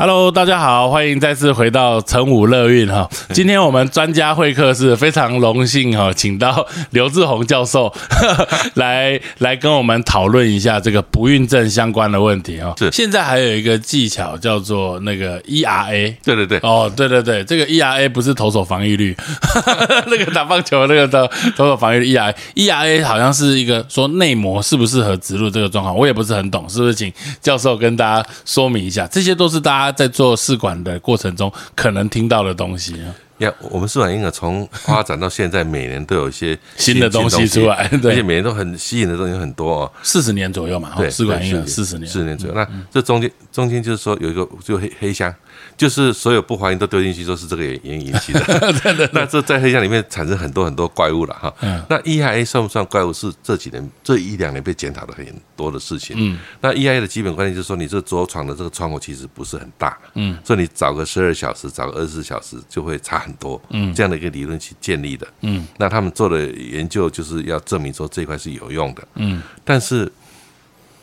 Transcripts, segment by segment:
Hello，大家好，欢迎再次回到成武乐运哈。今天我们专家会客是非常荣幸哈，请到刘志宏教授 来来跟我们讨论一下这个不孕症相关的问题哈。是现在还有一个技巧叫做那个 ERA。对对对，哦，对对对，这个 ERA 不是投手防御率，那个打棒球那个的投手防御率 ERA，ERA 好像是一个说内膜适不适合植入这个状况，我也不是很懂，是不是？请教授跟大家说明一下，这些都是大家在做试管的过程中可能听到的东西啊。呀，我们试管婴儿从发展到现在，每年都有一些新的东西出来对而且每年都很吸引的东西很多哦。四十年左右嘛，哦对，试管婴儿四十年，四十年左右。那这中间中间就是说有一个就黑黑箱，就是所有不怀孕都丢进去，都是这个原因引起的。那这在黑箱里面产生很多很多怪物了哈。嗯那 EIA 算不算怪物？是这几年这一两年被检讨的很多的事情。嗯，那 EIA 的基本观念就是说，你这着床的这个窗口其实不是很大。嗯，所以你找个十二小时，找个二十四小时就会差很多。嗯，这样的一个理论去建立的。嗯，那他们做的研究就是要证明说这一块是有用的。嗯，但是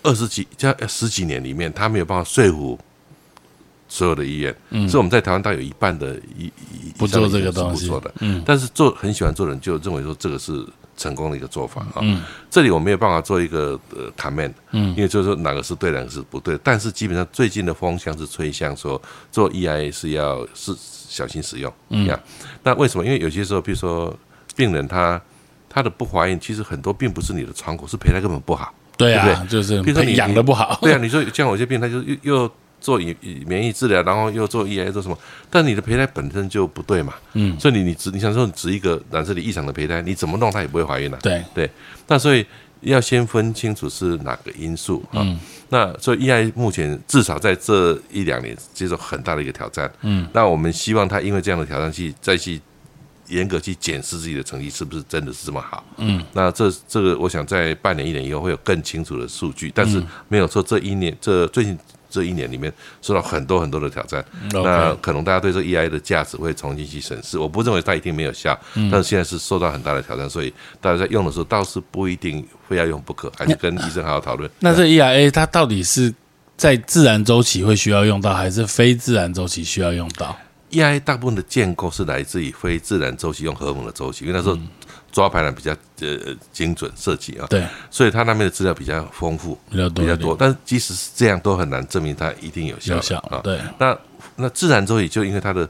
二十几加十几年里面，他没有办法说服所有的医院，所以我们在台湾大概有一半的医医不做这个东西。是不做的，嗯，但是做很喜欢做的人就认为说这个是成功的一个做法啊，嗯，这里我没有办法做一个呃 comment，嗯，因为就是说哪个是对，哪个是不对，但是基本上最近的风向是吹向说做 EIA 是要是小心使用，嗯。呀，那为什么？因为有些时候，比如说病人他他的不怀孕，其实很多并不是你的窗口，是胚胎根本不好。对对啊，就是比如说你养的不好，对啊，你说像有些病，他就又又做以以免疫治疗，然后又做 EI 做什么，但你的胚胎本身就不对嘛，嗯，所以你你植你想说你植一个染色体异常的胚胎，你怎么弄它也不会怀孕的、对，对，那所以要先分清楚是哪个因素啊。那所以 EI 目前至少在这一两年接受很大的一个挑战，嗯，那我们希望他因为这样的挑战去再去严格去检视自己的成绩是不是真的是这么好，嗯，那这这个我想在半年一年以后会有更清楚的数据，但是没有说这一年这最近。这一年里面受到很多很多的挑战，那可能大家对这 EI 的价值会重新去审视。我不认为它一定没有效，但是现在是受到很大的挑战，所以大家在用的时候倒是不一定非要用不可，还是跟医生好好讨论。那这 EIA 它到底是在自然周期会需要用到，还是非自然周期需要用到？？EIA 大部分的建构是来自于非自然周期，用荷尔蒙的周期，因为那时候抓排卵比较呃精准设计啊，对，所以他那边的资料比较丰富，比较多比较多。但是即使是这样，都很难证明它一定有效有效啊。对，那那自然周期就因为它的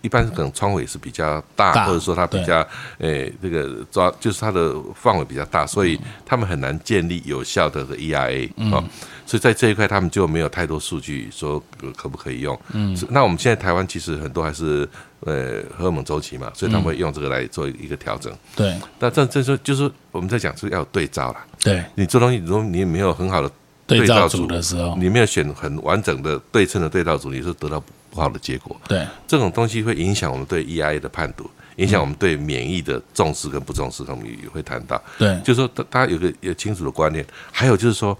一般可能窗户也是比较大，大或者说它比较诶这个抓就是它的范围比较大，所以他们很难建立有效的这个 ERA 啊、嗯。所以在这一块他们就没有太多数据说呃可不可以用。嗯，那我们现在台湾其实很多还是呃荷尔蒙周期嘛，所以他们会用这个来做一个调整。对，那这这说就是我们在讲是要有对照了。对，你做东西，如果你没有很好的对照组组的时候，你没有选很完整的对称的对照组，你是得到不好的结果。对，这种东西会影响我们对 EIA 的判读，影响我们对免疫的重视跟不重视，我们也会谈到。对，就是说，大大家有个有清楚的观念，还有就是说，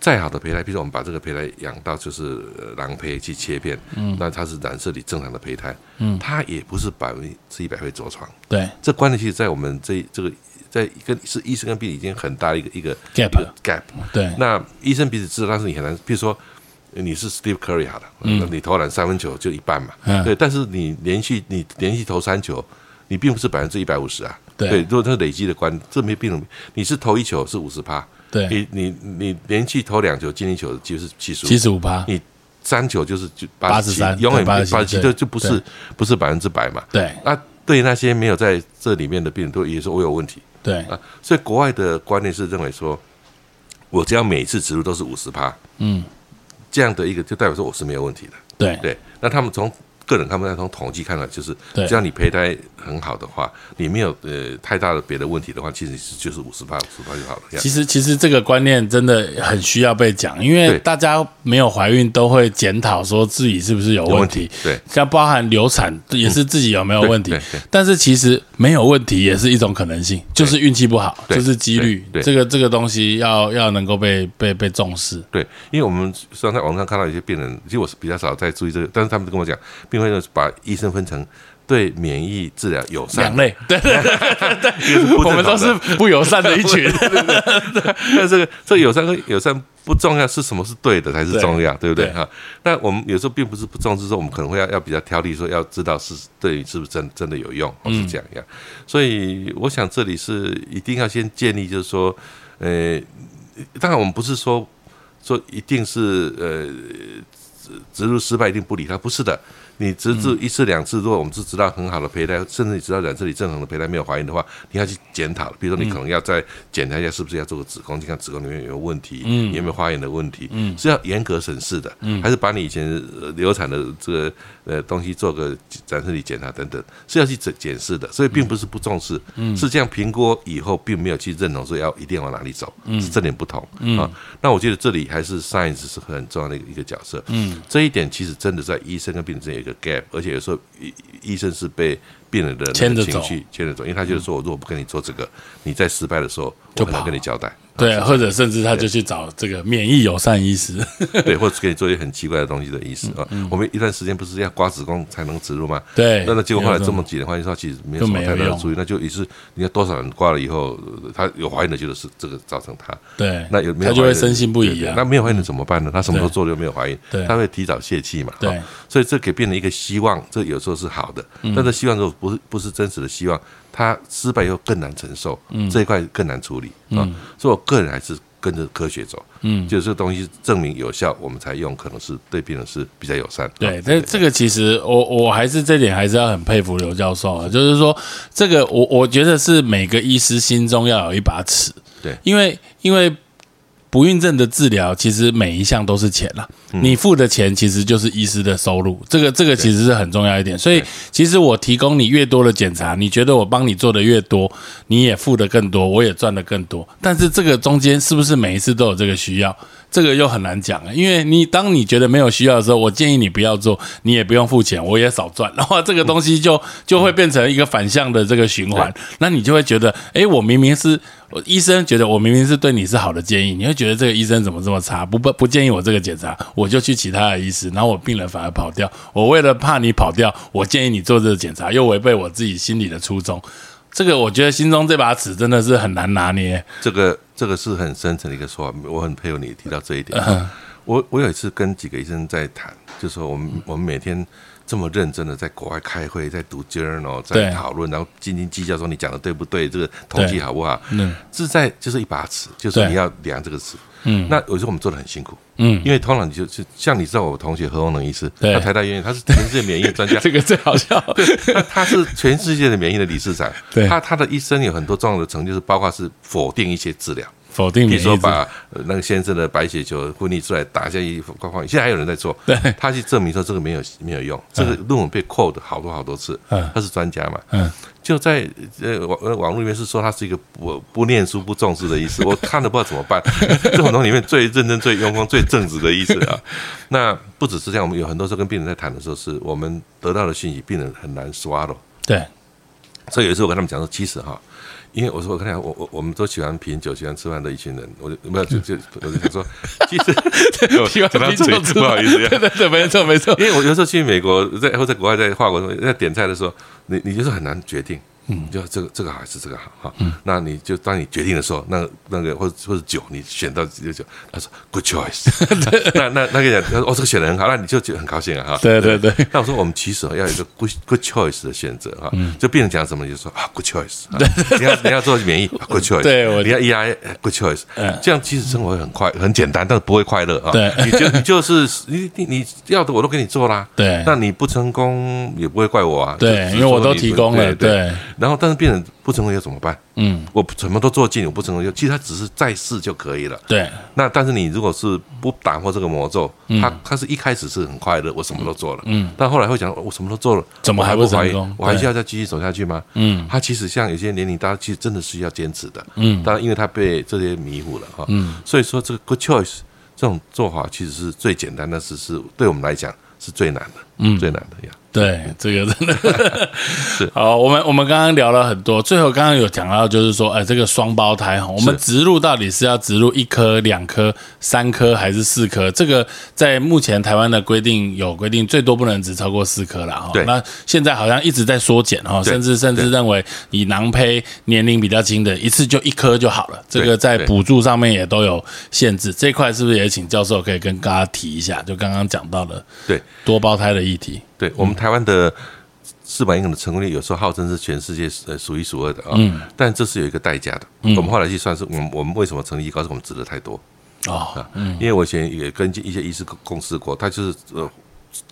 再好的胚胎，比如说我们把这个胚胎养到就是呃囊胚去切片，嗯，那它是染色体正常的胚胎，嗯，它也不是百分之一百会着床。对这观念其实，在我们这这个在跟是医生跟病人已经很大的一个一个，gap，gap。对，那医生彼此知道，但是你很难，比如说你是 Steve Curry 好了，那你投篮三分球就一半嘛，嗯。对，但是你连续你连续投三球，你并不是百分之一百五十啊，对。如果它累积的关，这没病人，你是投一球是五十趴，对，你你你连续投两球进一球就是七十五，七十五趴，你三球就是就八十七83，永远八十七，对就就不是不是百分之百嘛，对。那对那些没有在这里面的病人都也是我有问题，对。啊，所以国外的观念是认为说，我只要每次植入都是五十趴，嗯，这样的一个就代表说我是没有问题的。对对，那他们从个人他们从统计看来，就是只要你胚胎很好的话，你没有呃太大的别的问题的话，其实就是五十八五十八就好了。其实其实这个观念真的很需要被讲，因为大家没有怀孕都会检讨说自己是不是有问题，对。像包含流产也是自己有没有问题。但是其实没有问题也是一种可能性，就是运气不好，就是几率，这个这个东西要要能够被被被重视，对，因为我们实际上在网上看到一些病人，其实我是比较少在注意这个，但是他们都跟我讲，病人会把医生分成对免疫治疗友善两，类，对对对我们都是不友善的一群。那这个这个友善跟友善不重要，是什么是对的才是重要，对不对对哈？那我们有时候并不是不重视，说我们可能会要要比较挑剔，说要知道是对是不是真真的有用，或是这样样。所以我想这里是一定要先建立，就是说，呃，当然我们不是说说一定是呃植植入失败一定不理他，不是的。你植入一次两次，如果我们是知道很好的胚胎，甚至你知道染色体正常的胚胎没有怀孕的话，你要去检讨。比如说，你可能要再检查一下是不是要做个子宫，你看子宫里面有没有问题，嗯有没有发炎的问题，是要严格审视的，还是把你以前呃流产的这个呃东西做个染色体检查等等，是要去检检视的。所以并不是不重视，是这样评估以后，并没有去认同说要一定要往哪里走，是这点不同啊。那我觉得这里还是 science 是很重要的一个角色，嗯，这一点其实真的在医生跟病人之间个 gap，而且有时候医医生是被病人的情绪牵着走，因为他就是说我如果不跟你做这个，你在失败的时候，我很难跟你交代，对，或者甚至他就去找这个免疫友善医师。对，或者是给你做一些很奇怪的东西的医师啊。我们一段时间不是要刮子宫才能植入吗？嗯对，那那结果后来有这么几年发现说，其实没有什么太大的注意，那就也是你看多少人刮了以后，呃他有怀孕的就是这个造成他，对，那有没有他就会深信不疑那没有怀孕的怎么办呢？他什么都对做了又没有怀孕对，他会提早泄气嘛？对所以这给病人一个希望，这有时候是好的，嗯但是希望如果不是不是真实的希望，他失败以后更难承受，嗯。这一块更难处理啊。所以我个人还是跟着科学走，嗯，就是这个东西证明有效，我们才用，可能是对病人是比较友善。对啊，但这个其实我我还是这点还是要很佩服刘教授啊，就是说这个我我觉得是每个医师心中要有一把尺，对。因为因为不孕症的治疗其实每一项都是钱啦，你付的钱其实就是医师的收入，这个这个其实是很重要一点，所以其实我提供你越多的检查，你觉得我帮你做的越多，你也付的更多，我也赚的更多，但是这个中间是不是每一次都有这个需要？这个又很难讲啊，因为你当你觉得没有需要的时候，我建议你不要做，你也不用付钱，我也少赚，然后这个东西就就会变成一个反向的这个循环，那你就会觉得，诶，我明明是医生觉得我明明是对你是好的建议，你会觉得这个医生怎么这么差，不不不建议我这个检查，我就去其他的医师，然后我病人反而跑掉，我为了怕你跑掉，我建议你做这个检查，又违背我自己心里的初衷。这个我觉得心中这把尺真的是很难拿捏。这个这个是很深层的一个说法，我很佩服你提到这一点。我我有一次跟几个医生在谈，就说我们我们每天这么认真的在国外开会，在读 journal，在讨论，然后斤斤计较说你讲的对不对，这个统计好不好？嗯是在就是一把尺，就是你要量这个尺。嗯。那有时候我们做的很辛苦，嗯，因为通常你就就像你知道我同学何鸿能医他台大医院他是全世界免疫的专家，这个最好笑。他他是全世界的免疫的理事长，对。他他的一生有很多重要的成就，是包括是否定一些治疗。否定比如说把呃那个先生的白血球分离出来打下一框框，现在还有人在做，对。他去证明说这个没有没有用，这个论文被 quote 好多好多次嗯，他是专家嘛，嗯，就在呃网呃网络里面是说他是一个不不念书不重视的意思，我看了不知道怎么办，这种东西里面最认真、最用功、最正直的意思啊。那不只是这样，我们有很多时候跟病人在谈的时候，是我们得到的讯息，病人很难 swallow。对。所以有一次我跟他们讲说，其实哈，因为我说我看我我我们都喜欢品酒、喜欢吃饭的一群人，我就没有就就我就想说，其实喜欢讲到拼凑之这里不好意思，对对对，没错没错。因为我有时候去美国，在或在国外，在法国在点菜的时候，你你就是很难决定，嗯，就这个这个好还是这个好哈，嗯，那你就当你决定的时候，那那个或者或者酒，你选到这个酒，他说 good choice，那那那个人他说哦这个选的很好，那你就觉得很高兴啊哈，对对对。那我说我们其实要有一个 good good choice 的选择哈，嗯。就病人讲什么你就说啊 good choice，啊你要你要做免疫啊 good choice，对我你要 EI good choice，嗯。这样其实生活会很快很简单，但是不会快乐啊，对。你就你就是你你你要的我都给你做啦，对。那你不成功也不会怪我啊，对，因为我都提供了，。对，然后，但是病人不成功又怎么办？嗯，我什么都做尽，我不成功就其实他只是再试就可以了。对。那但是你如果是不打破这个魔咒，他他是一开始是很快乐，我什么都做了，嗯，但后来会讲我什么都做了，怎么还不我怀疑成功我还对需要再继续走下去吗？嗯。他其实像有些年龄大家，其实真的是要坚持的。嗯。当然，因为他被这些迷糊了哈，嗯，所以说这个 good choice 这种做法其实是最简单，但是是对我们来讲是最难的，嗯最难的呀。对，这个真的 是好。我们我们刚刚聊了很多，最后刚刚有讲到，就是说，哎，这个双胞胎哈，我们植入到底是要植入一颗、两颗、三颗还是四颗？这个在目前台湾的规定有规定，最多不能只超过四颗了哈。那现在好像一直在缩减哈，甚至甚至认为以囊胚年龄比较轻的，一次就一颗就好了。这个在补助上面也都有限制，这块是不是也请教授可以跟大家提一下？就刚刚讲到的对多胞胎的议题。对我们台湾的四百婴儿的成功率，有时候号称是全世界呃数一数二的啊。嗯。但这是有一个代价的。嗯。我们后来去算是，我们我们为什么成绩高？是我们值的太多。哦。嗯。因为我以前也跟一些医师共事过，他就是呃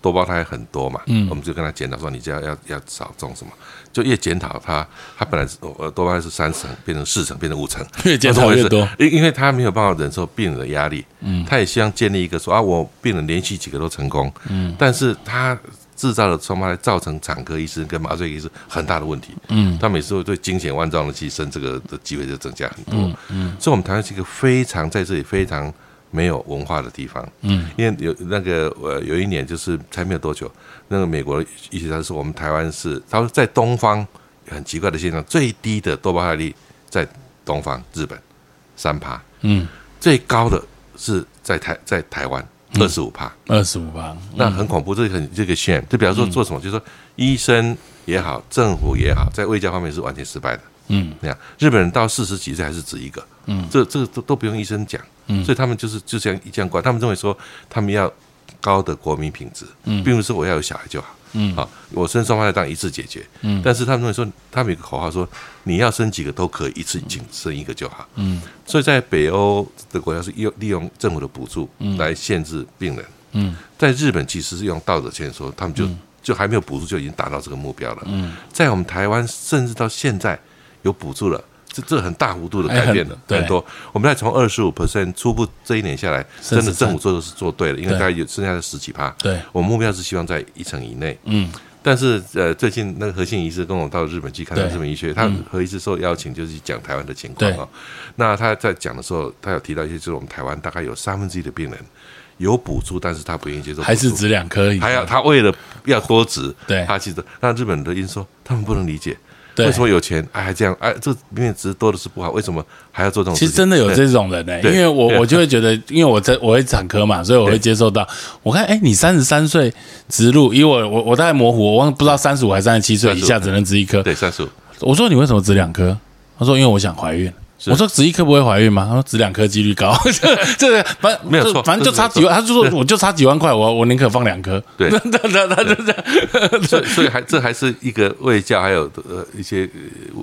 多胞胎很多嘛。嗯。我们就跟他检讨说，你就要要要少种什么？就越检讨他，他本来是呃多胞胎是三层，变成四层，变成五层。越检讨越多。因因为他没有办法忍受病人的压力。嗯。他也希望建立一个说啊，我病人连续几个都成功。嗯。但是他。制造的双胞胎造成产科医生跟麻醉医生很大的问题。嗯，他每次会对惊险万状的去生这个的机会就增加很多。嗯，所以我们台湾是一个非常在这里非常没有文化的地方。嗯，因为有那个呃有一年就是才没有多久，那个美国医学家说我们台湾是他说在东方很奇怪的现象，最低的多胞胎率在东方日本三趴。嗯，最高的是在台在台湾。二十五帕，二十五帕，那很恐怖，这个很这个线，就比方说做什么，就是说医生也好，政府也好，在卫教方面是完全失败的。嗯，那样日本人到四十几岁还是只一个，嗯，这这个都都不用医生讲，嗯，所以他们就是就这样一这样管，他们认为说他们要高的国民品质，嗯，并不是我要有小孩就好。嗯，啊，我生双胞胎当一次解决，嗯，但是他们认为说，他们有个口号说，你要生几个都可以，一次仅生一个就好，嗯，所以在北欧的国家是用利用政府的补助来限制病人，嗯，在日本其实是用道德劝说，他们就就还没有补助就已经达到这个目标了，嗯，在我们台湾甚至到现在有补助了。这这很大幅度的改变了，很多。我们再从二十五 percent 初步这一年下来，真的政府做的是做对了，因为大概有剩下的十几趴。对，我目标是希望在一成以内。嗯，但是呃，最近那个何信医师跟我到日本去看日本医学，他何医师受邀请就是讲台湾的情况啊。那他在讲的时候，他有提到一些，就是我们台湾大概有三分之一的病人有补助，但是他不愿意接受，还是只两颗，还要他为了要多值，对，他其实那日本的医生说他们不能理解。为什么有钱哎还这样哎？这明明值多的是不好，为什么还要做这种？其实真的有这种人呢，因为我我就会觉得，因为我在我会产科嘛，所以我会接受到。我看哎，你三十三岁植入，因为我我我大概模糊，我忘不知道三十五还是三十七岁以下只能植一颗。对，三十五。我说你为什么植两颗？他说因为我想怀孕。我说植一颗不会怀孕吗？他说植两颗几率高，这这反正没有错，反正就差几万。他就说我就差几万块，我我宁可放两颗。对，他他他就这样。所以所以还这还是一个卫教还有呃一些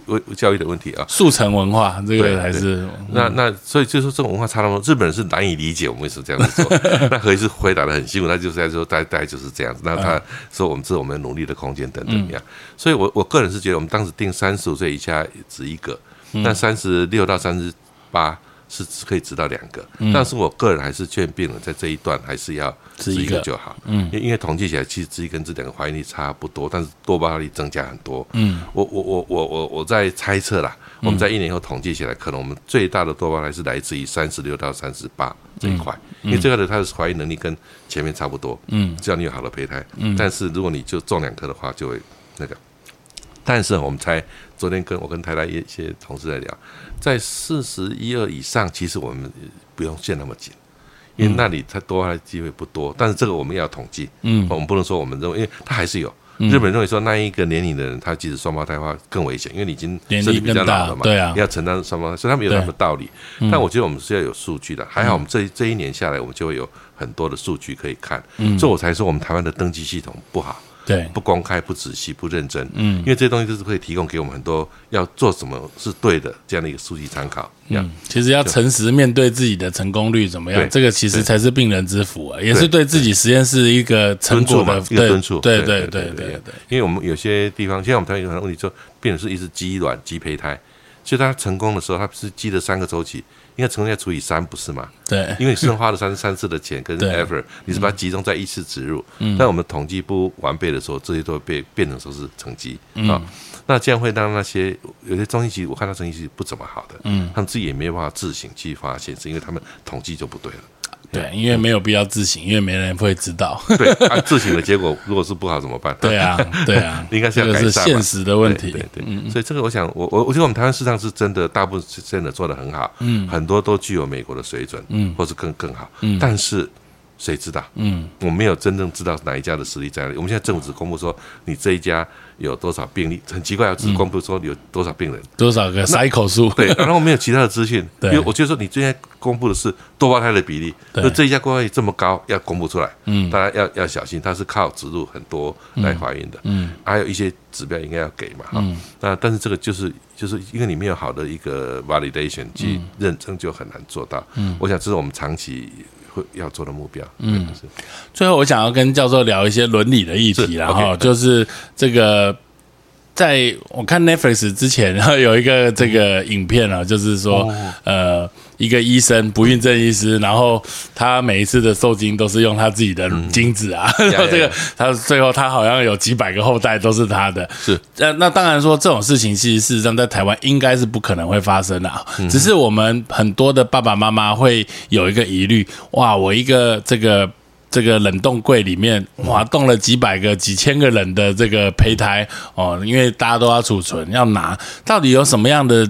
卫教育的问题啊。速成文化这个还是那那所以就说这种文化差那么多，日本人是难以理解我们为什么这样子做。那何医师回答的很辛苦，他就是在说大概就是这样子。那他说我们是我们努力的空间等等一样。所以我我个人是觉得我们当时定三十五岁以下只一个，那三十六到三十。八是可以知道两个，但是我个人还是劝病人在这一段还是要治一个就好。嗯，因因为统计起来，其实治一跟治两个怀孕率差不多，但是多胞胎率增加很多。嗯，我我我我我我在猜测啦，我们在一年后统计起来，可能我们最大的多胞胎是来自于三十六到三十八这一块，因为这个的它的怀孕能力跟前面差不多。嗯，只要你有好的胚胎。嗯，但是如果你就中两颗的话，就会那个。但是我们才，昨天跟我跟台大一些同事在聊，在四十一二以上，其实我们不用限那么紧，因为那里它多的机会不多。但是这个我们要统计，嗯，我们不能说我们认为，因为它还是有。日本认为说那一个年龄的人，他即使双胞胎的话更危险，因为你已经身体比较老了嘛，对啊，要承担双胞胎，所以他们有他们的道理。但我觉得我们是要有数据的，还好我们这这一年下来，我们就会有很多的数据可以看，所以我才说我们台湾的登记系统不好。对，不公开、不仔细、不认真，嗯，因为这些东西都是可以提供给我们很多要做什么是对的这样的一个数据参考。嗯，其实要诚实面对自己的成功率怎么样，这个其实才是病人之福啊，也是对自己实验室一个成果的一个敦促。对对对对对，因为我们有些地方，现在我们台湾有很多问题，说病人是一直积卵、积胚胎，所以他成功的时候，他是积了三个周期。应该成功要除以三，不是吗？对，因为你是花了三三次的钱跟 effort，你是把它集中在一次植入。嗯，但我们统计不完备的时候，这些都会被变成说是成绩啊。那这样会让那些有些中心其实我看到成绩是不怎么好的，嗯，他们自己也没有办法自行去发现，是因为他们统计就不对了。对，因为没有必要自省，因为没人会知道。对，啊，自省的结果如果是不好怎么办？对啊，对啊，应该是要这个是改善嘛现实的问题。对对对，所以这个我想，我我我觉得我们台湾市场是真的，大部分是真的做的很好，嗯，很多都具有美国的水准，嗯，或是更更好，嗯，但是谁知道？嗯，我没有真正知道哪一家的实力在哪里。我们现在政府只公布说你这一家有多少病例，很奇怪啊，只公布说有多少病人，多少个塞口数？对，然后没有其他的资讯。对。因为我就说你今天公布的是多胞胎的比例，对。那这一家多胞胎这么高，要公布出来，嗯，大家要要小心，它是靠植入很多来怀孕的，嗯，还有一些指标应该要给嘛，哈，那但是这个就是就是因为你没有好的一个 validation 去认证，就很难做到，嗯，我想这是我们长期会要做的目标，嗯，最后，我想要跟教授聊一些伦理的议题，是然后就是这个，在我看 Netflix 之前，然 后有一个这个影片啊，就是说，哦。呃，一个医生不孕症医师，然后他每一次的受精都是用他自己的精子啊，然后 这个他最后他好像有几百个后代都是他的，是。那，那当然说这种事情，其实事实上在台湾应该是不可能会发生的、啊，嗯。只是我们很多的爸爸妈妈会有一个疑虑，哇，我一个这个。这个冷冻柜里面，哇，冻了几百个、几千个人的这个胚胎哦，因为大家都要储存，要拿，到底有什么样的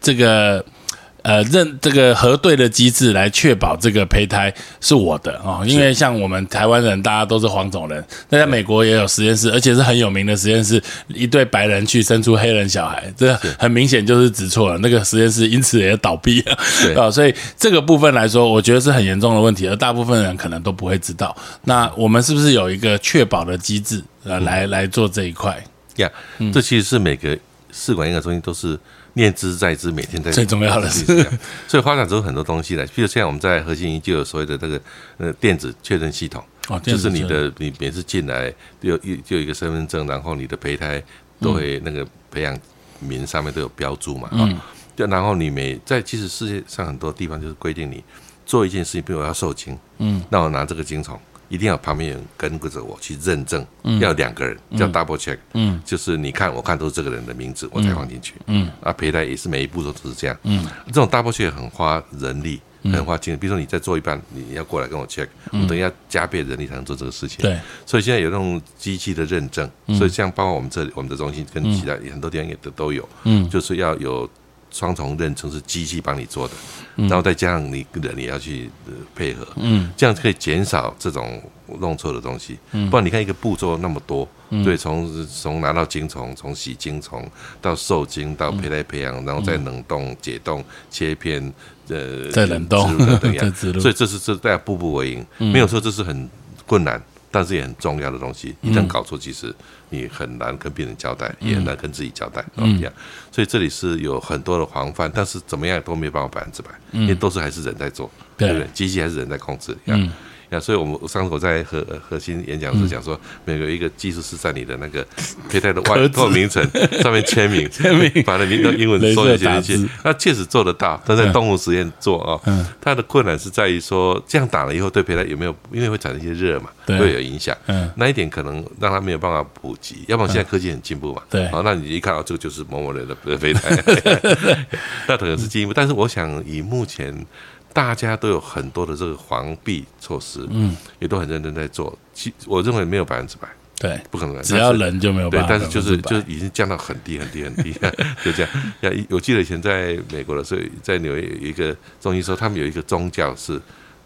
这个呃认这个核对的机制来确保这个胚胎是我的哦，因为像我们台湾人，大家都是黄种人，那在美国也有实验室，而且是很有名的实验室，一对白人去生出黑人小孩，这很明显就是指错了，那个实验室因此也倒闭了对。啊、所以这个部分来说，我觉得是很严重的问题，而大部分人可能都不会知道。那我们是不是有一个确保的机制呃，来来做这一块？呀，这其实是每个试管婴儿中心都是念之在之，每天在最重要的是 所以发展出很多东西来，比如现在我们在核心营就有所谓的这个呃电子确认系统，哦，就是你的你每次进来有有就有一个身份证，然后你的胚胎都会那个培养名上面都有标注嘛，啊、就然后你每在其实世界上很多地方就是规定你做一件事情，比如我要受精，嗯，那我拿这个精虫。一定要旁边有人跟着我去认证，要两个人叫 double check，嗯，就是你看我看都是这个人的名字，我才放进去，嗯，啊，胚胎也是每一步都是这样，嗯，这种 double check 很花人力，很花精力，比如说你在做一半，你要过来跟我 check，我等一下加倍人力才能做这个事情，对，所以现在有那种机器的认证，所以像包括我们这里我们的中心跟其他很多地方也都都有，嗯，就是要有双重认证是机器帮你做的，然后再加上你人也要去呃配合，嗯，这样可以减少这种弄错的东西，不然你看一个步骤那么多，对，从从拿到精虫，从洗精虫到受精到胚胎培养，然后再冷冻、解冻、切片，呃，再冷冻 所以这是这大家步步为营，没有说这是很困难，但是也很重要的东西。一旦搞错，其实你很难跟病人交代，也很难跟自己交代，嗯，这样。所以这里是有很多的防范，但是怎么样都没有办法百分之百，因为都是还是人在做，对对不对？机器还是人在控制，嗯。呀，所以我们上次我在核核心演讲时讲说，每个一个技术是在你的那个胚胎的外透明层上面签名，签名把那名用英文镭射说进去那确实做得到，但在动物实验做啊，嗯它的困难是在于说，这样打了以后对胚胎有没有，因为会产生一些热嘛，对会有影响。嗯那一点可能让它没有办法普及，要不然现在科技很进步嘛。对好，那你一看到这个就是某某人的胚胎 那可能是进一步。但是我想以目前。大家都有很多的这个防避措施，嗯，也都很认真在做。其我认为没有百分之百，对，不可能。只要人就没有对办，法但是就是就是已经降到很低很低很低，就这样。要，我记得以前在美国的时候，在纽约有一个中医说，他们有一个宗教是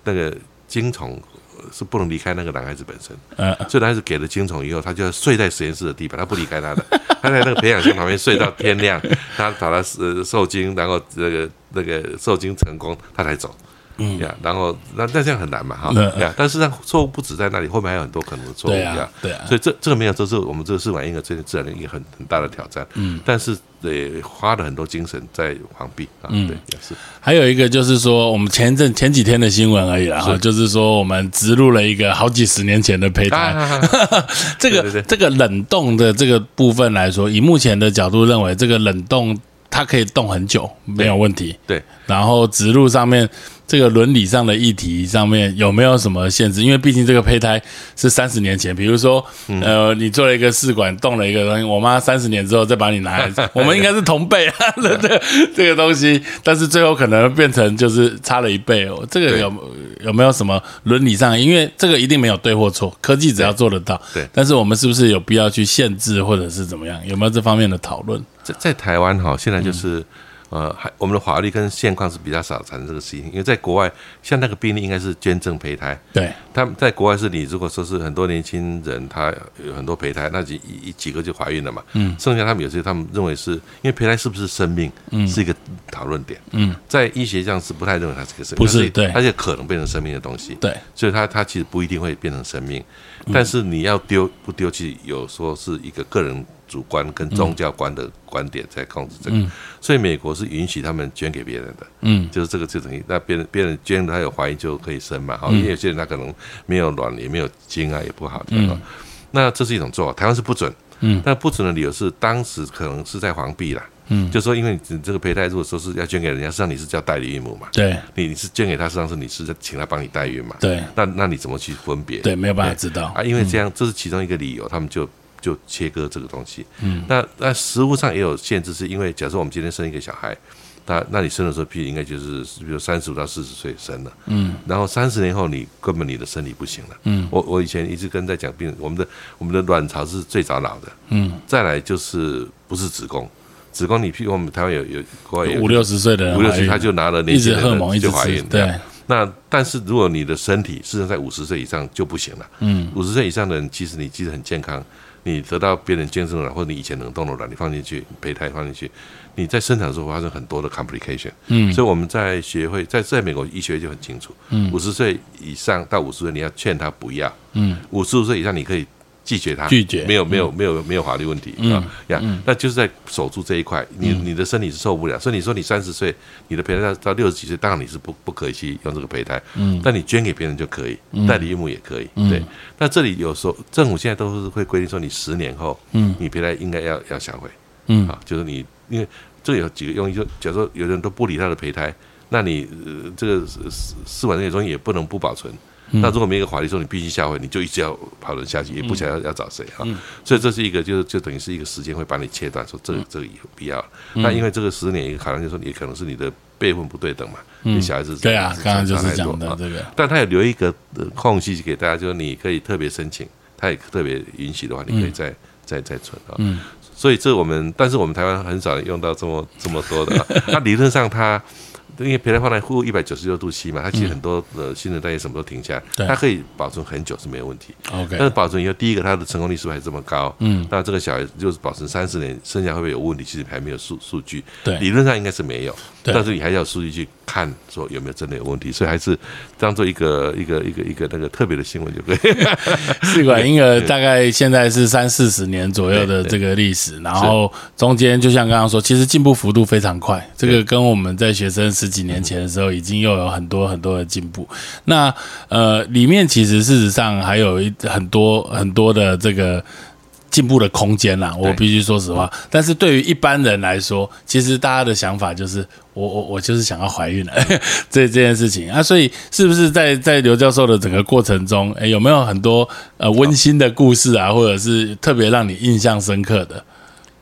那个精虫呃是不能离开那个男孩子本身，嗯，所以男孩子给了精虫以后，他就要睡在实验室的地板，他不离开他的，他在那个培养箱旁边睡到天亮，他把他呃受精，然后那个那个受精成功，他才走。嗯。呀，然后那那这样很难嘛哈嗯。呀，但是呢错误不止在那里，后面还有很多可能的错误对呀啊，，对啊，所以这这个没有，这是我们这个试管婴儿这个自然的一个很很大的挑战。嗯，但是也花了很多精神在防避啊，嗯对，也是。还有一个就是说，我们前阵前几天的新闻而已啦，哈，就是说我们植入了一个好几十年前的胚胎，啊，这个这个冷冻的这个部分来说，以目前的角度认为，这个冷冻它可以冻很久，没有问题。对，然后植入上面这个伦理上的议题上面有没有什么限制？因为毕竟这个胚胎是三十年前，比如说，嗯呃，你做了一个试管，动了一个东西，我妈三十年之后再把你拿来，我们应该是同辈啊，这个这个东西，但是最后可能变成就是差了一倍哦。这个有有没有什么伦理上？因为这个一定没有对或错，科技只要做得到。对，但是我们是不是有必要去限制或者是怎么样？有没有这方面的讨论？在在台湾哈，现在就是。呃，还我们的法律跟现况是比较少产生这个事情，因为在国外，像那个病例应该是捐赠胚胎。对，他们在国外是你如果说是很多年轻人，他有很多胚胎，那几一几个就怀孕了嘛。嗯。剩下他们有些他们认为是因为胚胎是不是生命，嗯，是一个讨论点。嗯。在医学上是不太认为它是个生命，不是对，而且可能变成生命的东西。对。所以它它其实不一定会变成生命，但是你要丢不丢，弃有说是一个个人。主观跟宗教观的观点在控制这个，所以美国是允许他们捐给别人的，嗯，就是这个就等于那别人别人捐他有怀疑就可以生嘛，好，因为有些人他可能没有卵也没有精啊，也不好，嗯，那这是一种做法，台湾是不准，嗯，但不准的理由是当时可能是在防避啦，嗯，就说因为你这个胚胎如果说是要捐给人家，实际上你是叫代理孕母嘛，对，你你是捐给他，实际上是你是在请他帮你代孕嘛，对，那那你怎么去分别？对，没有办法知道。啊，因为这样这是其中一个理由，他们就。就切割这个东西，嗯，那那食物上也有限制，是因为假设我们今天生一个小孩，那那你生的时候，譬如应该就是比如三十五到四十岁生了，嗯，然后三十年后你根本你的身体不行了，嗯，我我以前一直跟在讲病人，我们的我们的卵巢是最早老的，嗯，再来就是不是子宫，子宫你譬如我们台湾有有国外有五六十岁的五六十他就拿了年轻人就怀孕，对。那但是如果你的身体事实上在五十岁以上就不行了，嗯，五十岁以上的人其实你其实很健康。你得到别人捐赠的卵，或者你以前冷冻的卵，你放进去胚胎放进去，你在生产的时候发生很多的 complication。嗯，所以我们在学会在在美国医学就很清楚，嗯，五十岁以上到五十岁你要劝他不要，嗯，五十五岁以上你可以。拒绝他，拒绝。没有没有没有没有法律问题。啊呀，那就是在守住这一块，你你的身体是受不了，所以你说你三十岁，你的胚胎到到六十几岁，当然你是不不可以去用这个胚胎，嗯，但你捐给别人就可以，代理孕母也可以，对。那这里有时候政府现在都是会规定说，你十年后，嗯，你胚胎应该要要销毁，嗯。啊，就是你因为这有几个用意，就假如说有人都不理他的胚胎，那你这个试试管这些东西也不能不保存。那如果没有法律说你必须下回，你就一直要跑人下去，也不想要要找谁哈。所以这是一个，就就等于是一个时间会把你切断，说这这个有必要。那因为这个十年一个考量，就说也可能是你的辈分不对等嘛，你小孩子对啊，刚刚就是讲的这个。但他有留一个空隙给大家，就是你可以特别申请，他也特别允许的话，你可以再再再存啊。所以这我们，但是我们台湾很少用到这么这么多的。那理论上它。因为胚胎放在负一百九十六度 C 嘛，它其实很多的新陈代谢什么都停下来，它可以保存很久是没有问题。OK，但是保存以后，第一个它的成功率是不是还这么高？嗯，那这个小孩就是保存三十年，剩下会不会有问题？其实还没有数数据。对，理论上应该是没有，但是你还要数据去看，说有没有真的有问题。所以还是当做一个一个一个一个那个特别的新闻就可以。试管婴儿大概现在是三四十年左右的这个历史，然后中间就像刚刚说，其实进步幅度非常快。这个跟我们在学生十几年前的时候，已经又有很多很多的进步。那呃，里面其实事实上还有一很多很多的这个进步的空间啦。我必须说实话。但是对于一般人来说，其实大家的想法就是，我我我就是想要怀孕了 这这件事情啊。所以是不是在在刘教授的整个过程中，哎，有没有很多呃温馨的故事啊，或者是特别让你印象深刻的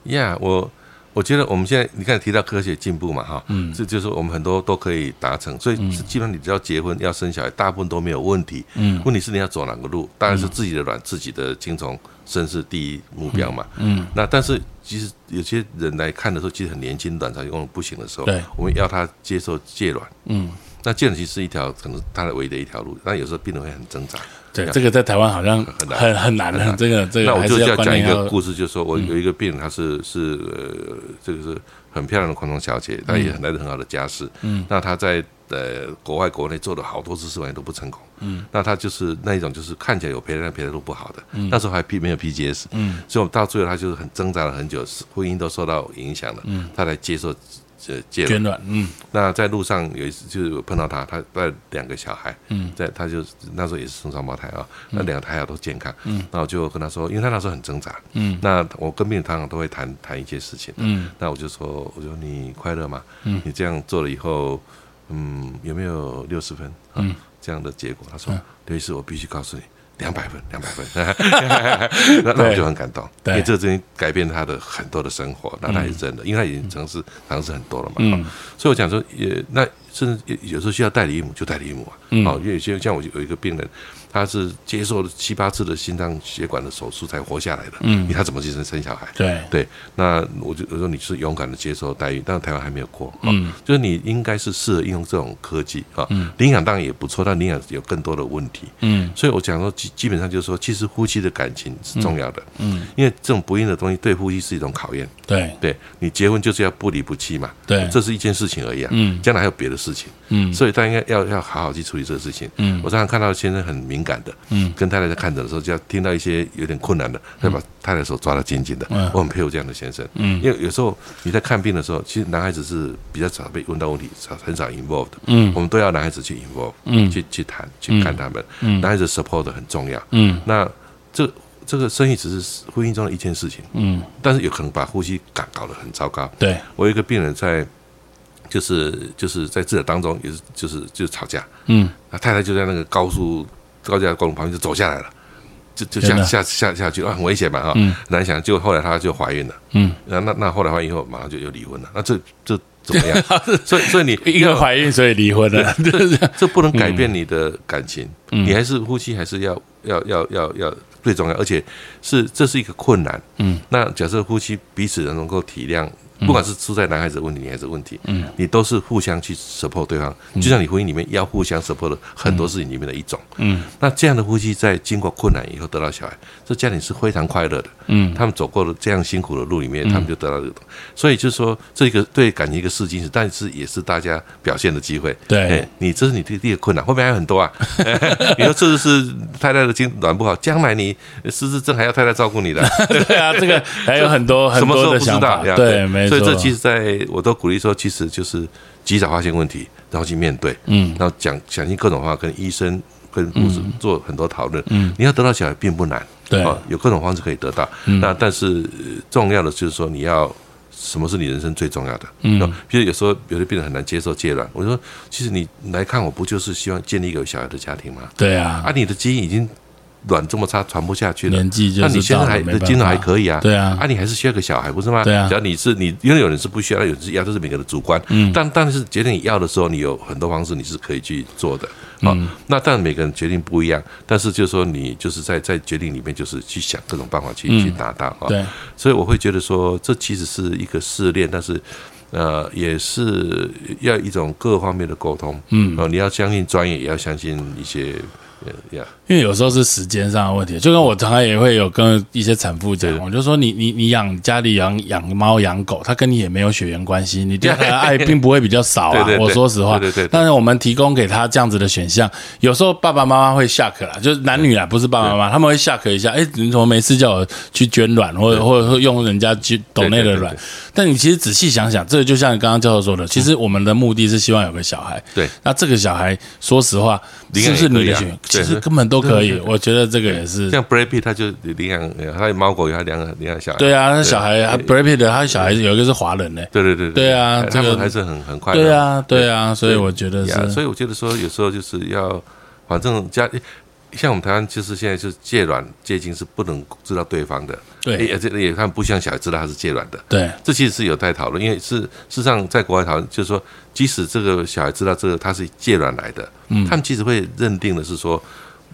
？Yeah，我。我觉得我们现在你看提到科学进步嘛，哈，嗯，这就是我们很多都可以达成，所以基本上你只要结婚要生小孩，大部分都没有问题。嗯，问题是你要走哪个路？当然是自己的卵、自己的精虫生是第一目标嘛。嗯，那但是其实有些人来看的时候，其实很年轻，卵巢功不行的时候，对，我们要他接受借卵。嗯，那借卵其实是一条可能他的唯一的一条路，但有时候病人会很挣扎。对，这个在台湾好像很很很难的，这个这个。那我就要讲一个故事，就是说我有一个病人，他是是呃，这个是很漂亮的昆虫小姐，她也来的很好的家世。嗯。那她在呃国外国内做了好多次试管都不成功。嗯。那他就是那一种，就是看起来有胚胎，胚胎都不好的。嗯。那时候还 P 没有 PGS。嗯。所以我们到最后，他就是很挣扎了很久，婚姻都受到影响了。嗯。他才接受。呃，捐卵，嗯，那在路上有一次就是碰到他，他带两个小孩，嗯，在他就那时候也是生双胞胎啊，那两个胎儿都健康，嗯，那我就跟他说，因为他那时候很挣扎，嗯，那我跟病人常常都会谈谈一些事情，嗯，那我就说，我说你快乐吗？嗯，你这样做了以后，嗯，有没有六十分？嗯，这样的结果，他说，刘医师，我必须告诉你。两百分，两百分，那那我就很感动，因为这真改变他的很多的生活，那他是真的，因为他已经尝试尝试很多了嘛，嗯。所以我讲说，也那甚至有有时候需要代理孕母就代理孕母啊。嗯。哦，因为有些像我有一个病人，他是接受了七八次的心脏血管的手术才活下来的。嗯你他怎么去生生小孩？对，对，那我就我说你是勇敢的接受待遇，但是台湾还没有过。哦嗯，就是你应该是适合应用这种科技啊。嗯，领养当然也不错，但领养有更多的问题。嗯所以我讲说基基本上就是说，其实夫妻的感情是重要的。嗯，因为这种不孕的东西对夫妻是一种考验。对对你结婚就是要不离不弃嘛，对，这是一件事情而已啊。嗯将来还有别的事情，嗯所以大家应该要要好好去处理这个事情。嗯我常常看到先生很敏感的，嗯。跟太太在看诊的时候，就要听到一些有点困难的，再把太太手抓得紧紧的。嗯。我很佩服这样的先生，嗯。因为有时候你在看病的时候，其实男孩子是比较少被问到问题，少很少 involved 的。嗯。我们都要男孩子去 involve，嗯。去去谈，去看他们。嗯。男孩子 support 很重要。嗯。那这这个生意只是婚姻中的一件事情，嗯，但是有可能把呼吸感搞得很糟糕。对，我有一个病人在，就是就是在治疗当中，也是就是就是吵架，嗯。那太太就在那个高速高架公路旁边就走下来了，就就下下下下去啊，很危险嘛哈，嗯。难想，就后来她就怀孕了，嗯，那那那后来怀孕以后马上就又离婚了，那这这怎么样？所以所以你 一个怀孕所以离婚了，就是这这不能改变你的感情，嗯。你还是夫妻还是要要要要要最重要，而且是这是一个困难。嗯。那假设夫妻彼此能够体谅，不管是出在男孩子的问题、女孩子的问题，嗯你都是互相去 support 对方，就像你婚姻里面要互相 support 的很多事情里面的一种。嗯那这样的夫妻在经过困难以后得到小孩，这家庭是非常快乐的。嗯他们走过了这样辛苦的路里面，他们就得到这个。所以就是说，这个对感情一个试金石，但是也是大家表现的机会。对哎，你这是你第第一个困难，后面还有很多啊。你说这是太太的精卵不好，将来你失智症还要太太照顾你的，对啊，这个还有很多很多候不知的想法道？，对，没错，所以这其实在我都鼓励说，其实就是及早发现问题，然后去面对，嗯然后讲讲尽各种方法跟医生。跟护士做很多讨论，嗯你要得到小孩并不难，对啊，有各种方式可以得到。嗯那但是呃重要的就是说，你要什么是你人生最重要的？嗯啊比如有时候有的病人很难接受戒卵，我说其实你来看我不就是希望建立一个有小孩的家庭吗？对啊，啊，你的基因已经卵这么差，传不下去了。年纪就那你现在还的精神还可以啊，对啊啊，你还是需要个小孩，不是吗？对啊只要你是你，因为有人是不需要，有人是要，这是每个人的主观。嗯但但是决定你要的时候，你有很多方式你是可以去做的。好、嗯那当然每个人决定不一样，但是就是说你就是在在决定里面，就是去想各种办法去、嗯去达到啊。对，所以我会觉得说，这其实是一个试炼，但是。呃，也是要一种各方面的沟通，嗯哦，你要相信专业，也要相信一些，呃，呀，因为有时候是时间上的问题，就跟我常常也会有跟一些产妇讲，我就说你你你养家里养养猫养狗，它跟你也没有血缘关系，你对它的爱并不会比较少啊。对对对我说实话，对对对对但是我们提供给他这样子的选项，有时候爸爸妈妈会 shock 啦，就是男女啦，不是爸爸妈妈，他们会 shock 一下，哎，你怎么没事叫我去捐卵，或者或者说用人家去抖内的卵对对对？但你其实仔细想想，这个就像刚刚教授说的，其实我们的目的是希望有个小孩。对，那这个小孩，说实话，是不是你的血缘？其实根本都可以对。对。对我觉得这个也是。像 Brad Pitt 他就领养，呃他有猫狗，有他领养领养小孩，对啊，他小孩，他 Brad Pitt 的他小孩有一个是华人呢。对对对对。啊哎这个他们还是很很快乐，对啊，对啊，所以我觉得是，所，以我觉得说有时候就是要，反正家像我们台湾其实现在就是借卵借精是不能知道对方的，对。而且也看不像小孩知道他是借卵的，对，这其实是有待讨论，因为是事实上在国外讨论就是说，即使这个小孩知道这个他是借卵来的，嗯。他们其实会认定的是说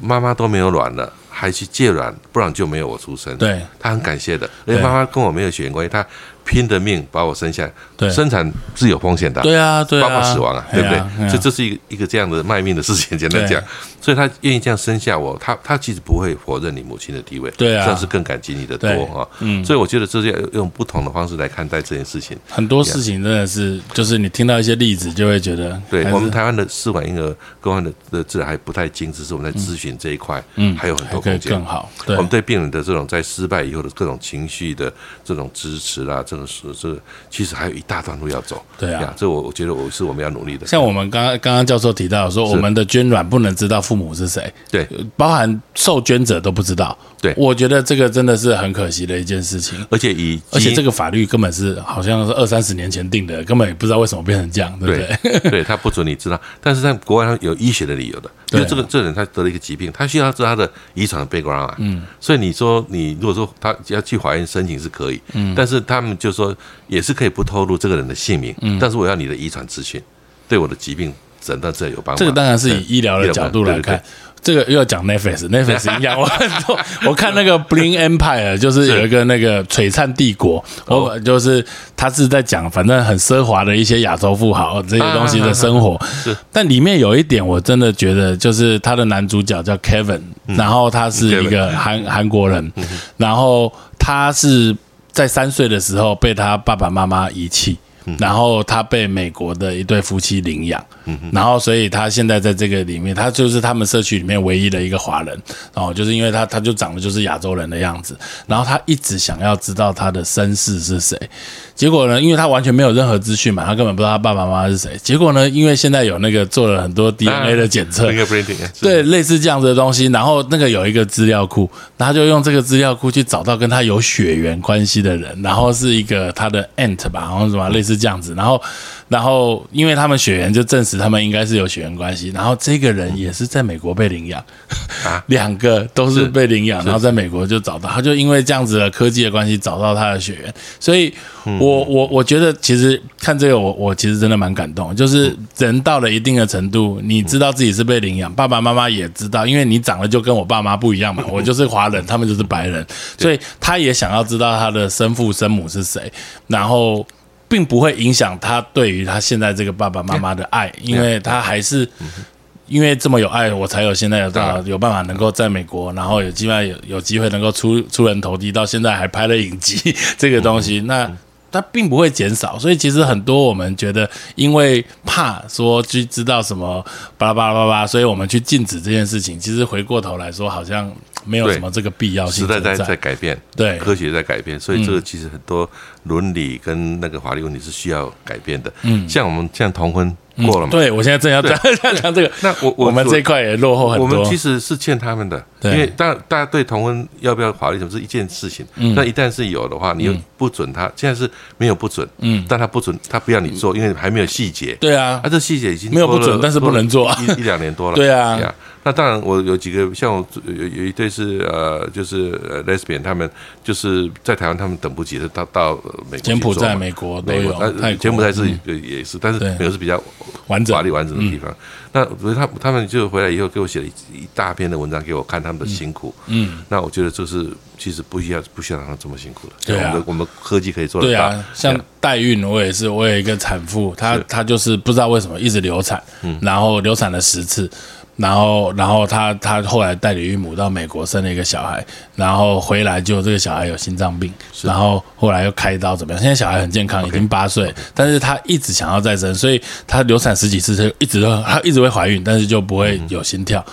妈妈都没有卵了。还去借卵，不然就没有我出生。对，他很感谢的，而对且妈妈跟我没有血缘关系，她拼的命把我生下来。对生产是有风险的，对啊，对啊，包括死亡啊，对不对哎呀？哎呀所以这是一个一个这样的卖命的事情，简单讲。所以他愿意这样生下我，他他其实不会否认你母亲的地位，对啊算是更感激你的多对哈。嗯所以我觉得这是要用不同的方式来看待这件事情。很多事情真的是，就是你听到一些例子，就会觉得，对我们台湾的试管婴儿各方的的治疗还不太精致，是我们在咨询这一块，嗯还有很多空间更。好。对我，们对病人的这种在失败以后的各种情绪的这种支持啦，这种是这其实还有一大段路要走。对啊呀，这我我觉得我是我们要努力的。像我们刚刚刚刚教授提到说，我们的捐卵不能知道父母是谁，对包含受捐者都不知道。对我觉得这个真的是很可惜的一件事情。而且以而且这个法律根本是好像是二三十年前定的，根本也不知道为什么变成这样，对不对？对，对他不准你知道，但是在国外他有医学的理由的，因为这个这个人他得了一个疾病，他需要知道他的遗传的 background 啊，嗯，所以你说你如果说他要去法院申请是可以，嗯，但是他们就是说也是可以不透露这个人的姓名，嗯，但是我要你的遗传资讯。对我的疾病诊断这有帮助。这个当然是以医疗的角度来看对对对。这个又要讲 Netflix，Netflix 影响我很多。我看那个 Bling Empire，就是有一个那个璀璨帝国，我就是他是在讲反正很奢华的一些亚洲富豪这些东西的生活。是但里面有一点我真的觉得，就是他的男主角叫 Kevin，然后他是一个韩韩国人，然后他是在三岁的时候被他爸爸妈妈遗弃。然后他被美国的一对夫妻领养，然后所以他现在在这个里面，他就是他们社区里面唯一的一个华人，哦，就是因为他他就长得就是亚洲人的样子，然后他一直想要知道他的身世是谁，结果呢，因为他完全没有任何资讯嘛，他根本不知道他爸爸妈妈是谁，结果呢，因为现在有那个做了很多 DNA 的检测，对，类似这样子的东西，然后那个有一个资料库，然后他就用这个资料库去找到跟他有血缘关系的人，然后是一个他的 aunt 吧，然后什么类似这样子，然后，然后因为他们血缘就证实他们应该是有血缘关系，然后这个人也是在美国被领养，啊？两个都是被领养，然后在美国就找到，他就因为这样子的科技的关系找到他的血缘，所以我我我我觉得其实看这个我我其实真的蛮感动，就是人到了一定的程度，你知道自己是被领养，爸爸妈妈也知道，因为你长得就跟我爸妈不一样嘛，我就是华人，他们就是白人，所以他也想要知道他的生父生母是谁，然后。并不会影响他对于他现在这个爸爸妈妈的爱，因为他还是因为这么有爱，我才有现在有办法有办法能够在美国，然后有机会有有机会能够出出人头地，到现在还拍了影集这个东西，那。它并不会减少，所以其实很多我们觉得，因为怕说去知道什么巴拉巴拉巴拉，所以我们去禁止这件事情。其实回过头来说，好像没有什么这个必要性时代在在。在改变，对科学在改变，所以这个其实很多伦理跟那个法律问题是需要改变的。嗯，像我们像同婚过了嘛，对我现在正要讲 讲这个，那我我们这一块也落后很多。我们。其实是欠他们的，因为大大家对同婚要不要法律什么是一件事情，嗯。但一旦是有的话，你又不准他，现在是没有不准，嗯，但他不准，他不要你做，因为还没有细节，对啊。啊，，这细节已经没有不准但是不能做拖了一一两年多了，对啊。呀那当然，我有几个像我有有一对是呃，就是呃 lesbian，他们就是在台湾，他们等不及的到到呃美柬埔寨、美国都有，美国，呃泰国柬埔寨是也是，但是美国是比较完整法律完整的地方。那所以他他们就回来以后给我写了一一大篇的文章给我看他们的辛苦。嗯，那我觉得这是其实不需要不需要让他这么辛苦的。对啊我们的我们科技可以做得到。对啊，像代孕，我也是，我有一个产妇，她她就是不知道为什么一直流产，然后流产了十次，然后然后他他后来带着孕母到美国生了一个小孩，然后回来就这个小孩有心脏病，然后后来又开刀怎么样？现在小孩很健康，已经八岁，但是他一直想要再生，所以他流产十几次，就一直都他一直会怀孕，但是就不会有心跳。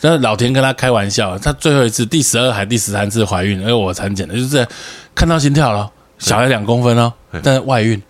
但是老田跟他开玩笑，他最后一次第十二还第十三次怀孕，因为我产检的，就是看到心跳了。小孩两公分哦，但是外孕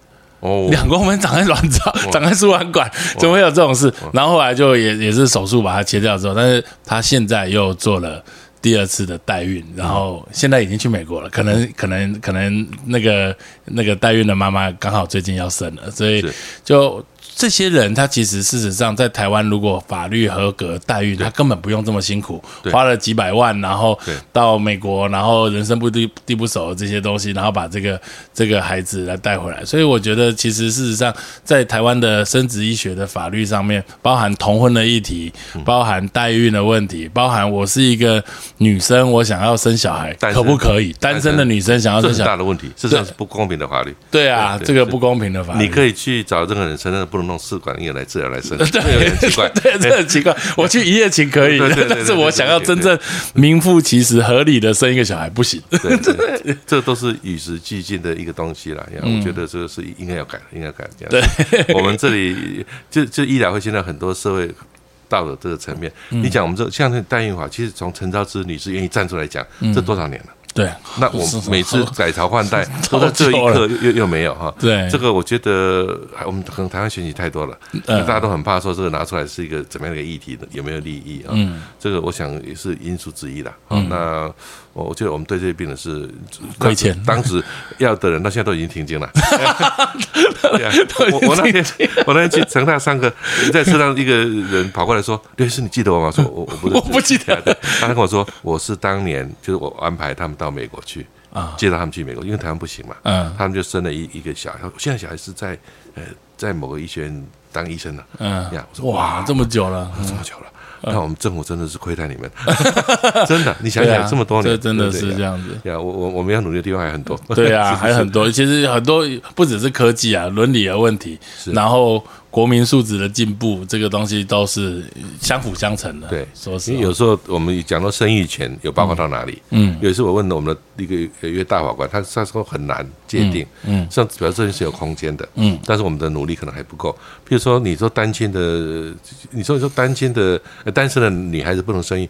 哦，两公分长在卵巢，长在输卵管，怎么会有这种事？然后后来就也也是手术把它切掉之后，但是他现在又做了第二次的代孕，然后现在已经去美国了，可能可能可能那个那个代孕的妈妈刚好最近要生了，所以就。这些人，他其实事实上在台湾，如果法律合格代孕，他根本不用这么辛苦，花了几百万，然后到美国，然后人生不地地不熟的这些东西，然后把这个这个孩子来带回来。所以我觉得，其实事实上，在台湾的生殖医学的法律上面，包含同婚的议题，嗯包含代孕的问题，包含我是一个女生，我想要生小孩，可不可以？单身的女生想要生小孩，大的问题，事实上是不公平的法律。对啊，对这个不公平的法律。你可以去找任何人生，不能弄试管婴儿来治疗来生，对这个很奇怪。对，这很奇怪。我去一夜情可以但是我想要真正名副其实、合理的生一个小孩不行。对，对这都是与时俱进的一个东西啦。嗯我觉得这个是应该要改，应该要改。这样对，我们这里就就医疗会现在很多社会道德这个层面，嗯你讲我们这像那代孕法，其实从陈昭之女士愿意站出来讲，这多少年了？对，那我每次改朝换代超都在这一刻又又又没有哈。对。这个我觉得我们可能台湾选举太多了，嗯。大家都很怕说这个拿出来是一个怎么样的一个议题的，有没有利益啊？嗯。这个我想也是因素之一啦。嗯，那我我觉得我们对这些病人是亏欠当时要的人，到现在都已经停经了。对啊我我那天我那天去成大上课，在车上一个人跑过来说：“刘医师，你记得我吗？”说：“我我不 我不记得。他跟我说：“我是当年就是我安排他们到美国去啊。介绍他们去美国，因为台湾不行嘛。”嗯。他们就生了一一个小孩，现在小孩是在呃在某个医学院当医生了。嗯。呀，我说哇，这么久了，这么久了，那我们政府真的是亏待你们，真的，你想想这么多年，这真的是这样子。呀，我我我们要努力的地方还很多。对啊，还很多，其实很多不只是科技啊，伦理的问题，然后国民素质的进步，这个东西都是相辅相成的。对说是，因为有时候我们讲到生育权有包括到哪里？嗯有一次我问了我们的一个一个大法官，他他说很难界定，嗯像表示这件事有空间的，嗯，但是我们的努力可能还不够。譬如说，你说单亲的，你说你说单亲的呃单身的女孩子不能生育，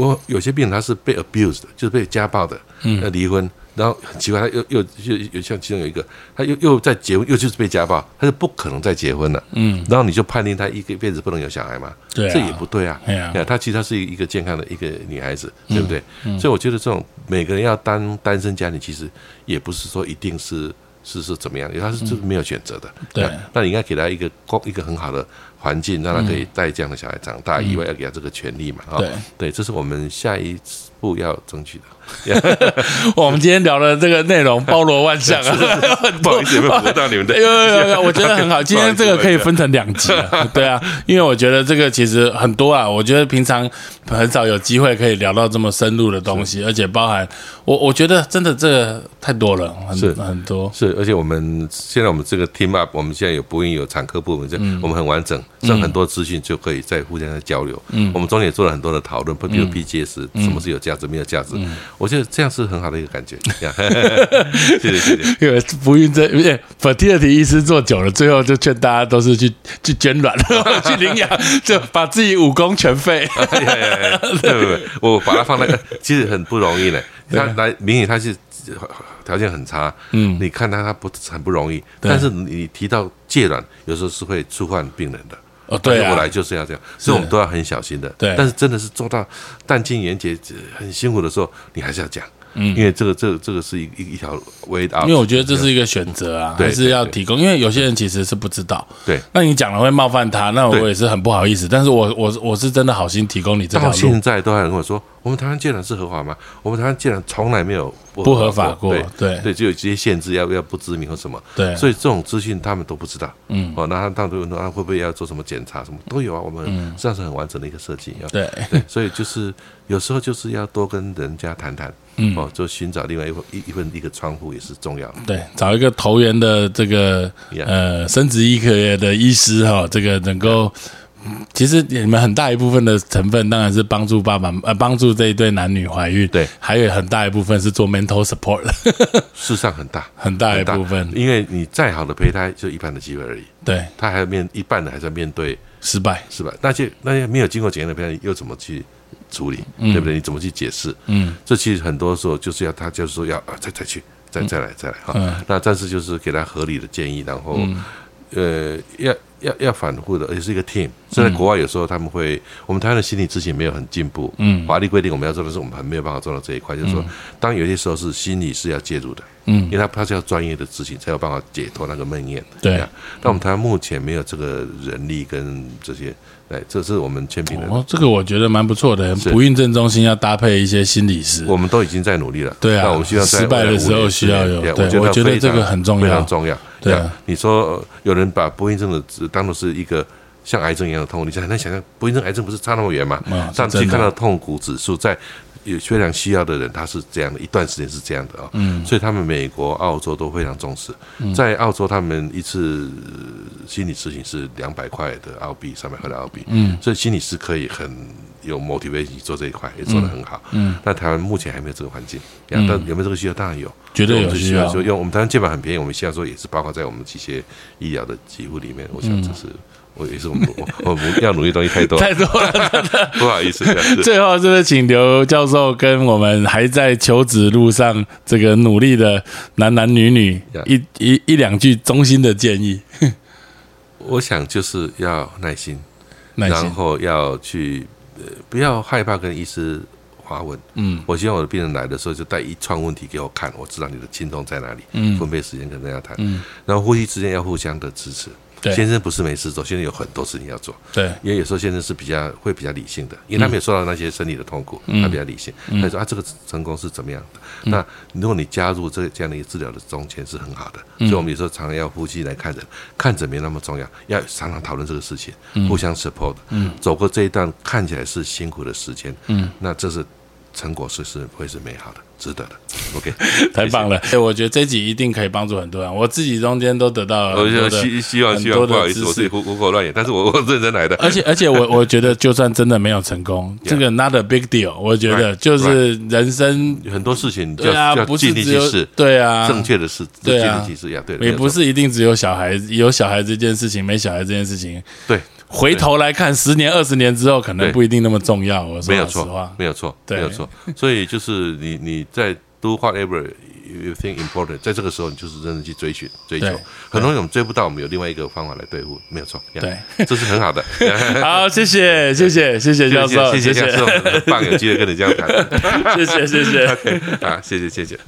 我有些病人他是被 abused，就是被家暴的，嗯，离婚。然后很奇怪，他又又又又像其中有一个，他又又在结婚，又就是被家暴，他就不可能再结婚了。嗯，然后你就判定他一个辈子不能有小孩嘛？对啊这也不对啊。对啊呀，她其实她是一个健康的一个女孩子，对不对？所以我觉得这种每个人要当单身家庭，其实也不是说一定是是是怎么样，因为他是就是没有选择的。对那那你应该给他一个公一个很好的环境，让他可以带这样的小孩长大，以外要给他这个权利嘛。哈，对对，这是我们下一步要争取的。我们今天聊的这个内容包罗万象啊，不好意思，有没有符合到你们的？有有有有，我觉得很好。今天这个可以分成两集啊，对啊，因为我觉得这个其实很多啊，我觉得平常很少有机会可以聊到这么深入的东西，而且包含我，我觉得真的这个太多了，很很多。是，而且我们现在我们这个 team up，我们现在有播音有产科部门，这我们很完整，剩很多资讯就可以在互相的交流。嗯，我们中间也做了很多的讨论，比如 PGS 什么是有价值，没有价值。我觉得这样是很好的一个感觉。呀 谢谢谢谢。因为不孕症，不是 fertility 医师做久了，最后就劝大家都是去去捐卵，去领养，就把自己武功全废。对不对？我把它放在，其实很不容易呢。他来，明显他是条件很差，嗯，你看他他不很不容易，但是你提到戒卵，有时候是会触犯病人的。哦，对啊，我来就是要这样，所以我们都要很小心的。对但是真的是做到弹尽援绝很辛苦的时候，你还是要讲，嗯，因为这个这个这个是一一一条 way out。因为我觉得这是一个选择啊，还是要提供。因为有些人其实是不知道，对。那你讲了会冒犯他，那我也是很不好意思。但是我我我是真的好心提供你这条到路，现在都还跟我说，我们台湾戒卵是合法吗？我们台湾戒卵从来没有不合法过对对对，只有这些限制，要不要不知名或什么。对所以这种资讯他们都不知道。嗯，哦，那他他都问说啊，会不会要做什么检查，什么都有啊。我们实际上是很完整的一个设计。啊。对对，所以就是有时候就是要多跟人家谈谈，嗯哦，就寻找另外一份一一份一个窗户也是重要的。对，找一个投缘的这个呃生殖医科的医师哈，这个能够。其实你们很大一部分的成分当然是帮助爸爸呃帮助这一对男女怀孕，对，还有很大一部分是做 mental support 的，事实上很大，很大一部分，因为你再好的胚胎就一半的机会而已，对。他还要面一半的还是要面对失败，失败，那些那些没有经过检验的胚胎又怎么去处理，对不对？你怎么去解释？嗯，这其实很多时候就是要他就是说要啊再再去再再来再来哈。嗯。那但是就是给他合理的建议，然后、呃要要要反复的，而且是一个 team。所以在国外有时候他们会，我们台湾的心理咨询没有很进步，嗯法律规定我们要做的是我们还没有办法做到这一块，就是说当有些时候是心理是要介入的，嗯因为他他是要专业的咨询才有办法解脱那个梦魇。对呀但我们台湾目前没有这个人力跟这些，对，这是我们签评的，哦，这个我觉得蛮不错的。不孕症中心要搭配一些心理师，我们都已经在努力了。对啊我们需要在失败的时候需要有对我觉得这个很重要非常重要。对啊你说呃有人把不孕症的只当做是一个像癌症一样的痛，你想很难想象不孕症癌症不是差那么远吗上真的去看到痛苦指数在。有非常需要的人，他是这样的，一段时间是这样的啊、嗯，所以他们美国、澳洲都非常重视。嗯。在澳洲，他们一次呃心理咨询是两百块的澳币，三百块的澳币，嗯，所以心理师可以很有 motivation 做这一块，也做得很好，嗯。那台湾目前还没有这个环境，呀，但有没有这个需要？当然有，绝对有需要。说用我们台湾健保很便宜，我们现在说也是包括在我们这些医疗的给付里面。我想这是我也是我们我 我们要努力的东西太多，太多了。不好意思，最后，是不是请刘教授跟我们还在求职路上这个努力的男男女女一一一两句衷心的建议？我想就是要耐心，然耐心，后要去呃不要害怕跟医师发问。嗯我希望我的病人来的时候就带一串问题给我看，我知道你的轻重在哪里，嗯分配时间跟大家谈。嗯然后呼吸之间要互相的支持。对。先生不是没事做，先生有很多事情要做。对，因为有时候先生是比较会比较理性的，因为他没有受到那些生理的痛苦，嗯。他比较理性。他说啊，这个成功是怎么样的？那如果你加入这这样的一个治疗的中间是很好的，嗯。所以我们有时候常常要夫妻来看诊，看诊没那么重要，要常常讨论这个事情，嗯。互相 support。走过这一段看起来是辛苦的时间，嗯。那这是成果是是会是美好的，值得的。OK，太棒了！哎，我觉得这集一定可以帮助很多人，我自己中间都得到了我很多希希望很希望不好意思，我自己识。胡胡口乱言，但是我我认真来的。而且而且我 我觉得，就算真的没有成功，这个 not a big deal。我觉得就是人生，很多事情对啊，不是只有，对啊，正确的事，对啊力去试呀，对，也不是一定只有小孩有小孩这件事情，没小孩这件事情，对，回头来看，十年、二十年之后，可能不一定那么重要。我说没有老实话错，，没有错，对没有错。所以就是你你在 do whatever you think important，在这个时候你就是认真去追寻追求。很多人我们追不到，我们有另外一个方法来对付，没有错。对，这是很好的。好，谢谢，谢谢，谢谢教授，谢谢谢，谢教授，很棒，有机会跟你这样谈。谢谢，谢谢。OK，好，谢谢谢谢。